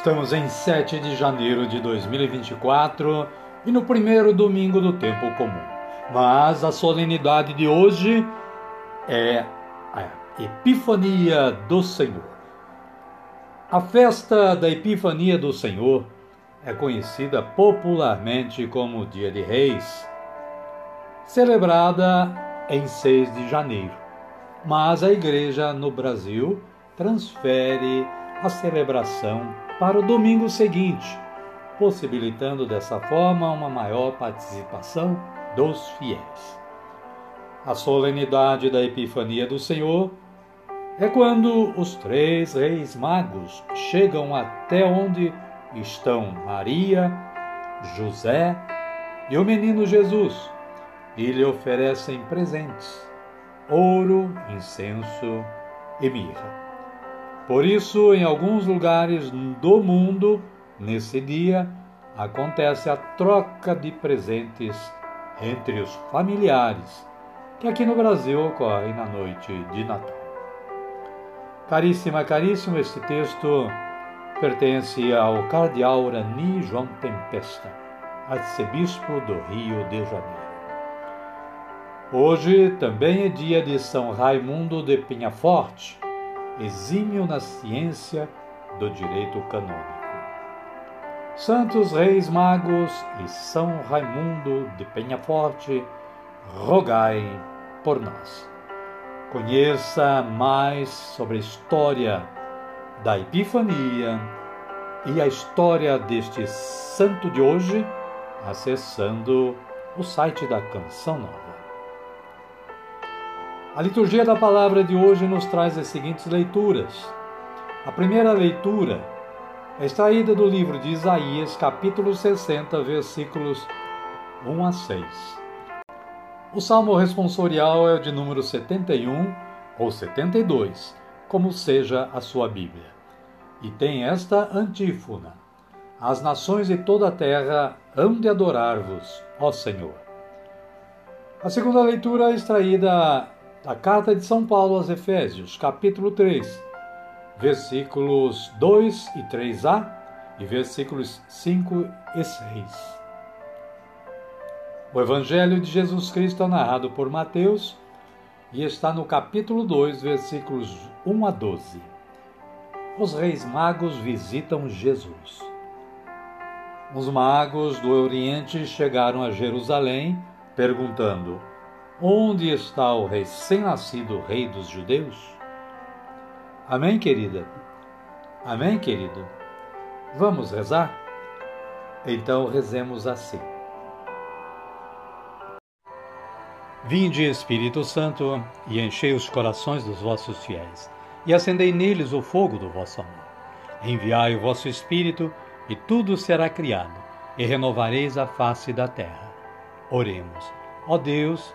Estamos em 7 de janeiro de 2024 e no primeiro domingo do tempo comum. Mas a solenidade de hoje é a Epifania do Senhor. A festa da Epifania do Senhor é conhecida popularmente como Dia de Reis, celebrada em 6 de janeiro. Mas a igreja no Brasil transfere a celebração para o domingo seguinte, possibilitando dessa forma uma maior participação dos fiéis. A solenidade da Epifania do Senhor é quando os três reis magos chegam até onde estão Maria, José e o menino Jesus e lhe oferecem presentes: ouro, incenso e mirra. Por isso, em alguns lugares do mundo, nesse dia, acontece a troca de presentes entre os familiares, que aqui no Brasil ocorre na noite de Natal. Caríssima, caríssimo, este texto pertence ao cardeal Rani João Tempesta, arcebispo do Rio de Janeiro. Hoje também é dia de São Raimundo de Penhaforte, exímio na ciência do direito canônico. Santos Reis Magos e São Raimundo de Penhaforte, rogai por nós. Conheça mais sobre a história da Epifania e a história deste santo de hoje acessando o site da Canção Nova. A liturgia da palavra de hoje nos traz as seguintes leituras. A primeira leitura é extraída do livro de Isaías, capítulo 60, versículos 1 a 6. O salmo responsorial é o de número 71 ou 72, como seja a sua Bíblia. E tem esta antífona: As nações de toda a terra hão de adorar-vos, ó Senhor. A segunda leitura é extraída da carta de São Paulo aos Efésios, capítulo 3, versículos 2 e 3a e versículos 5 e 6. O Evangelho de Jesus Cristo é narrado por Mateus e está no capítulo 2, versículos 1 a 12. Os reis magos visitam Jesus. Os magos do Oriente chegaram a Jerusalém perguntando: Onde está o recém-nascido Rei dos Judeus? Amém, querida? Amém, querido? Vamos rezar? Então rezemos assim. Vinde, Espírito Santo, e enchei os corações dos vossos fiéis, e acendei neles o fogo do vosso amor. Enviai o vosso Espírito, e tudo será criado, e renovareis a face da terra. Oremos. Ó Deus,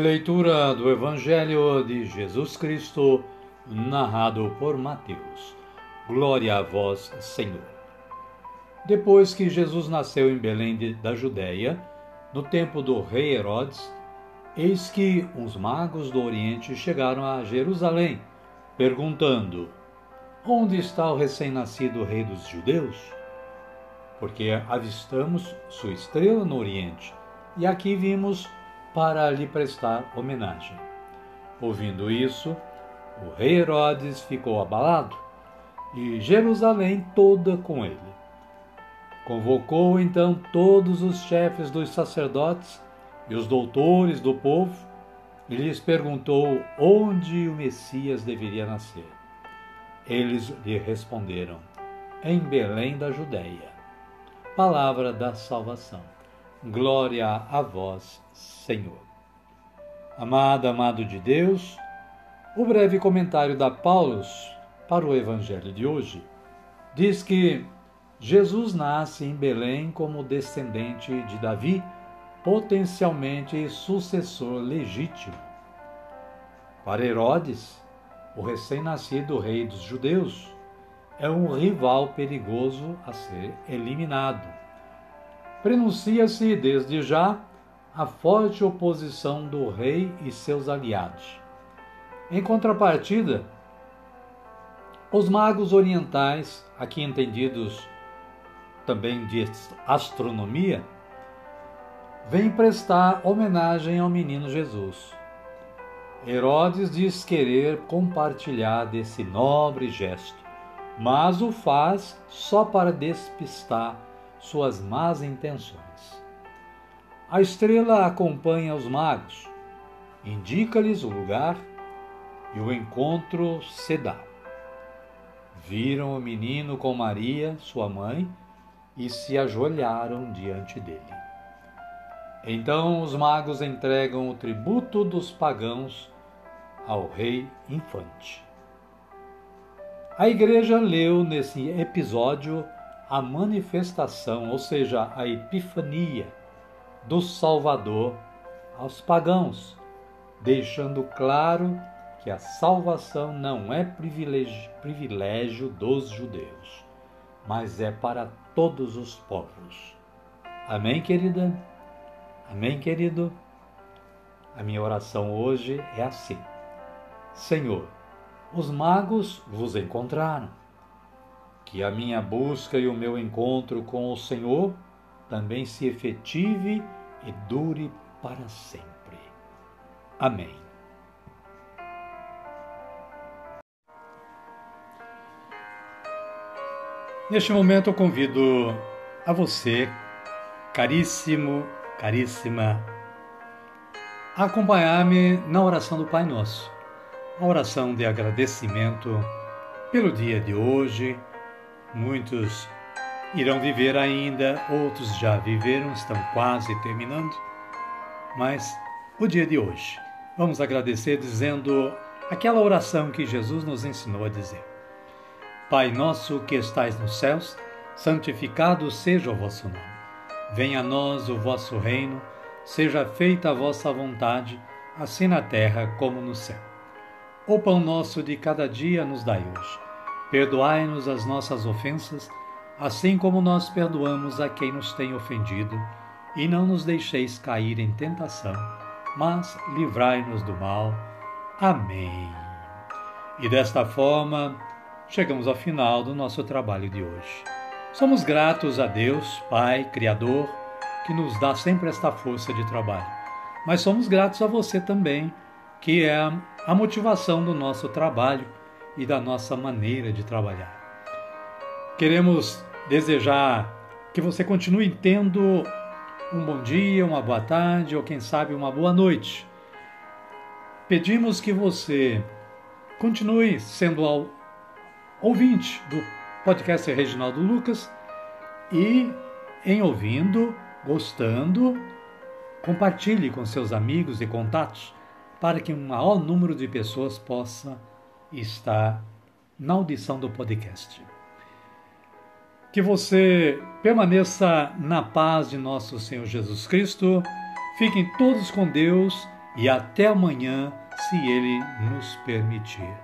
Leitura do Evangelho de Jesus Cristo, narrado por Mateus. Glória a vós, Senhor. Depois que Jesus nasceu em Belém da Judéia, no tempo do rei Herodes, eis que uns magos do Oriente chegaram a Jerusalém, perguntando: Onde está o recém-nascido rei dos judeus? Porque avistamos sua estrela no Oriente, e aqui vimos para lhe prestar homenagem. Ouvindo isso, o rei Herodes ficou abalado e Jerusalém toda com ele. Convocou então todos os chefes dos sacerdotes e os doutores do povo e lhes perguntou onde o Messias deveria nascer. Eles lhe responderam: Em Belém da Judéia. Palavra da salvação. Glória a vós, Senhor. Amado, amado de Deus, o breve comentário da Paulus para o Evangelho de hoje diz que Jesus nasce em Belém como descendente de Davi, potencialmente sucessor legítimo. Para Herodes, o recém-nascido rei dos judeus, é um rival perigoso a ser eliminado prenuncia-se desde já a forte oposição do rei e seus aliados. Em contrapartida, os magos orientais, aqui entendidos também de astronomia, vêm prestar homenagem ao menino Jesus. Herodes diz querer compartilhar desse nobre gesto, mas o faz só para despistar suas más intenções. A estrela acompanha os magos, indica-lhes o lugar e o encontro se dá. Viram o menino com Maria, sua mãe, e se ajoelharam diante dele. Então os magos entregam o tributo dos pagãos ao rei infante. A igreja leu nesse episódio a manifestação, ou seja, a epifania do Salvador aos pagãos, deixando claro que a salvação não é privilégio, privilégio dos judeus, mas é para todos os povos. Amém, querida? Amém, querido? A minha oração hoje é assim: Senhor, os magos vos encontraram que a minha busca e o meu encontro com o Senhor também se efetive e dure para sempre. Amém. Neste momento eu convido a você, caríssimo, caríssima, a acompanhar-me na oração do Pai Nosso, a oração de agradecimento pelo dia de hoje Muitos irão viver ainda, outros já viveram, estão quase terminando. Mas o dia de hoje, vamos agradecer dizendo aquela oração que Jesus nos ensinou a dizer: Pai nosso que estais nos céus, santificado seja o vosso nome. Venha a nós o vosso reino, seja feita a vossa vontade, assim na terra como no céu. O pão nosso de cada dia nos dai hoje Perdoai-nos as nossas ofensas, assim como nós perdoamos a quem nos tem ofendido, e não nos deixeis cair em tentação, mas livrai-nos do mal. Amém. E desta forma, chegamos ao final do nosso trabalho de hoje. Somos gratos a Deus, Pai, Criador, que nos dá sempre esta força de trabalho. Mas somos gratos a você também, que é a motivação do nosso trabalho e da nossa maneira de trabalhar. Queremos desejar que você continue tendo um bom dia, uma boa tarde ou quem sabe uma boa noite. Pedimos que você continue sendo ao ouvinte do podcast Reginaldo Lucas e em ouvindo, gostando, compartilhe com seus amigos e contatos para que um maior número de pessoas possa está na audição do podcast. Que você permaneça na paz de nosso Senhor Jesus Cristo. Fiquem todos com Deus e até amanhã, se Ele nos permitir.